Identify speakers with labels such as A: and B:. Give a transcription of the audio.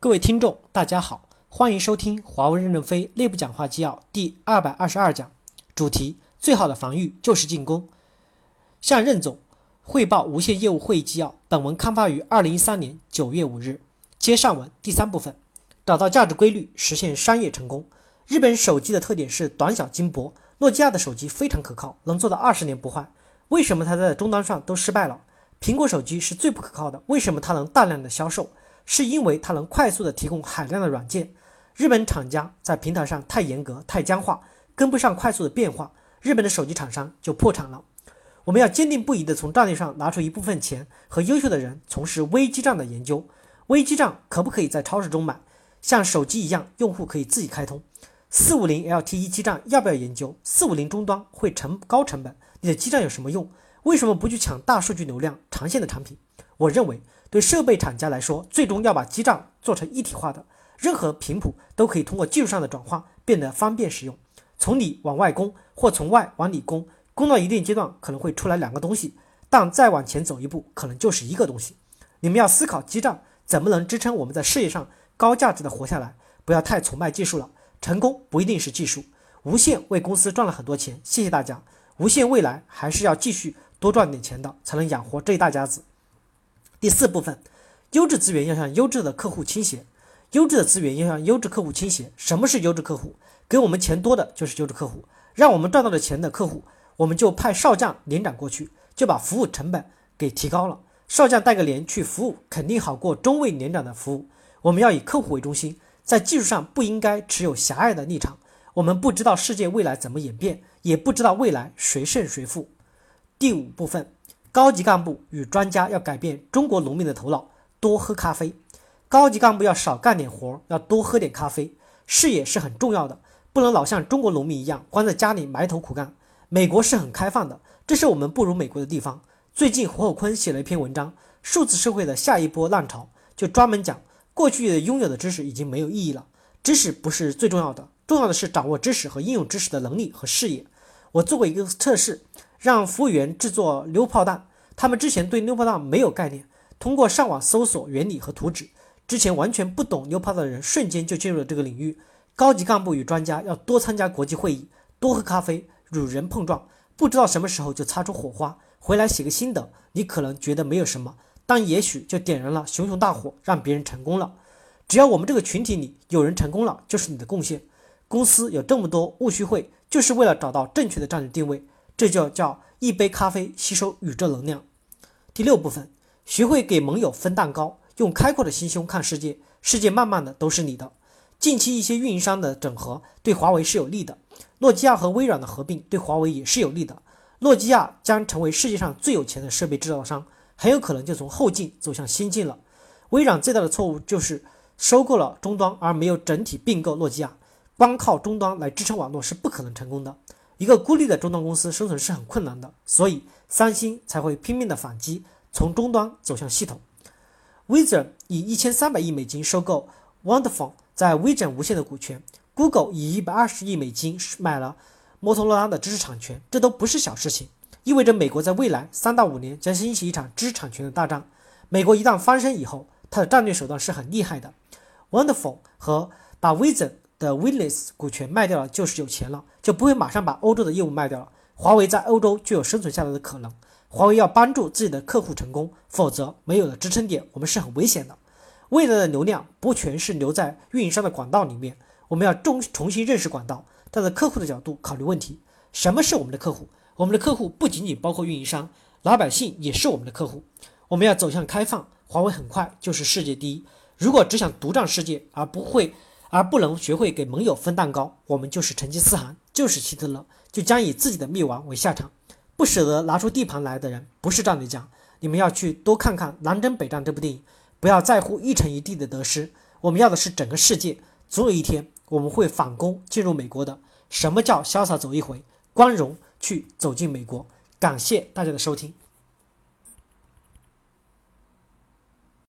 A: 各位听众，大家好，欢迎收听华为任正非内部讲话纪要第二百二十二讲，主题：最好的防御就是进攻。向任总汇报无线业务会议纪要。本文刊发于二零一三年九月五日。接上文第三部分，找到价值规律，实现商业成功。日本手机的特点是短小精薄，诺基亚的手机非常可靠，能做到二十年不坏。为什么它在终端上都失败了？苹果手机是最不可靠的，为什么它能大量的销售？是因为它能快速的提供海量的软件。日本厂家在平台上太严格、太僵化，跟不上快速的变化，日本的手机厂商就破产了。我们要坚定不移地从战略上拿出一部分钱和优秀的人，从事微基站的研究。微基站可不可以在超市中买？像手机一样，用户可以自己开通。四五零 LTE 基站要不要研究？四五零终端会成高成本，你的基站有什么用？为什么不去抢大数据流量、长线的产品？我认为。对设备厂家来说，最终要把基站做成一体化的，任何频谱都可以通过技术上的转化变得方便使用。从里往外攻，或从外往里攻，攻到一定阶段可能会出来两个东西，但再往前走一步，可能就是一个东西。你们要思考基站怎么能支撑我们在事业上高价值的活下来，不要太崇拜技术了。成功不一定是技术，无线为公司赚了很多钱，谢谢大家。无线未来还是要继续多赚点钱的，才能养活这一大家子。第四部分，优质资源要向优质的客户倾斜，优质的资源要向优质客户倾斜。什么是优质客户？给我们钱多的就是优质客户，让我们赚到了钱的客户，我们就派少将连长过去，就把服务成本给提高了。少将带个连去服务，肯定好过中尉连长的服务。我们要以客户为中心，在技术上不应该持有狭隘的立场。我们不知道世界未来怎么演变，也不知道未来谁胜谁负。第五部分。高级干部与专家要改变中国农民的头脑，多喝咖啡。高级干部要少干点活，要多喝点咖啡。视野是很重要的，不能老像中国农民一样关在家里埋头苦干。美国是很开放的，这是我们不如美国的地方。最近胡厚昆写了一篇文章《数字社会的下一波浪潮》，就专门讲过去拥有的知识已经没有意义了。知识不是最重要的，重要的是掌握知识和应用知识的能力和视野。我做过一个测试。让服务员制作溜炮弹，他们之前对溜炮弹没有概念，通过上网搜索原理和图纸，之前完全不懂溜炮弹的人瞬间就进入了这个领域。高级干部与专家要多参加国际会议，多喝咖啡，与人碰撞，不知道什么时候就擦出火花，回来写个心得。你可能觉得没有什么，但也许就点燃了熊熊大火，让别人成功了。只要我们这个群体里有人成功了，就是你的贡献。公司有这么多务虚会，就是为了找到正确的战略定位。这就叫一杯咖啡吸收宇宙能量。第六部分，学会给盟友分蛋糕，用开阔的心胸看世界，世界慢慢的都是你的。近期一些运营商的整合对华为是有利的，诺基亚和微软的合并对华为也是有利的。诺基亚将成为世界上最有钱的设备制造商，很有可能就从后进走向先进了。微软最大的错误就是收购了终端而没有整体并购诺基亚，光靠终端来支撑网络是不可能成功的。一个孤立的终端公司生存是很困难的，所以三星才会拼命的反击，从终端走向系统。Vision 以一千三百亿美金收购 Wonderful 在 Vision 无线的股权，Google 以一百二十亿美金买了摩托罗拉的知识产权，这都不是小事情，意味着美国在未来三到五年将掀起一场知识产权的大战。美国一旦翻身以后，它的战略手段是很厉害的。Wonderful 和把 Vision 的 w i n l e s s 股权卖掉了就是有钱了，就不会马上把欧洲的业务卖掉了。华为在欧洲就有生存下来的可能。华为要帮助自己的客户成功，否则没有了支撑点，我们是很危险的。未来的流量不全是留在运营商的管道里面，我们要重重新认识管道，站在客户的角度考虑问题。什么是我们的客户？我们的客户不仅仅包括运营商，老百姓也是我们的客户。我们要走向开放，华为很快就是世界第一。如果只想独占世界，而不会。而不能学会给盟友分蛋糕，我们就是成吉思汗，就是希特勒，就将以自己的灭亡为下场。不舍得拿出地盘来的人，不是战略家。你们要去多看看《南征北战》这部电影，不要在乎一城一地的得失。我们要的是整个世界。总有一天，我们会反攻进入美国的。什么叫潇洒走一回？光荣去走进美国。感谢大家的收听。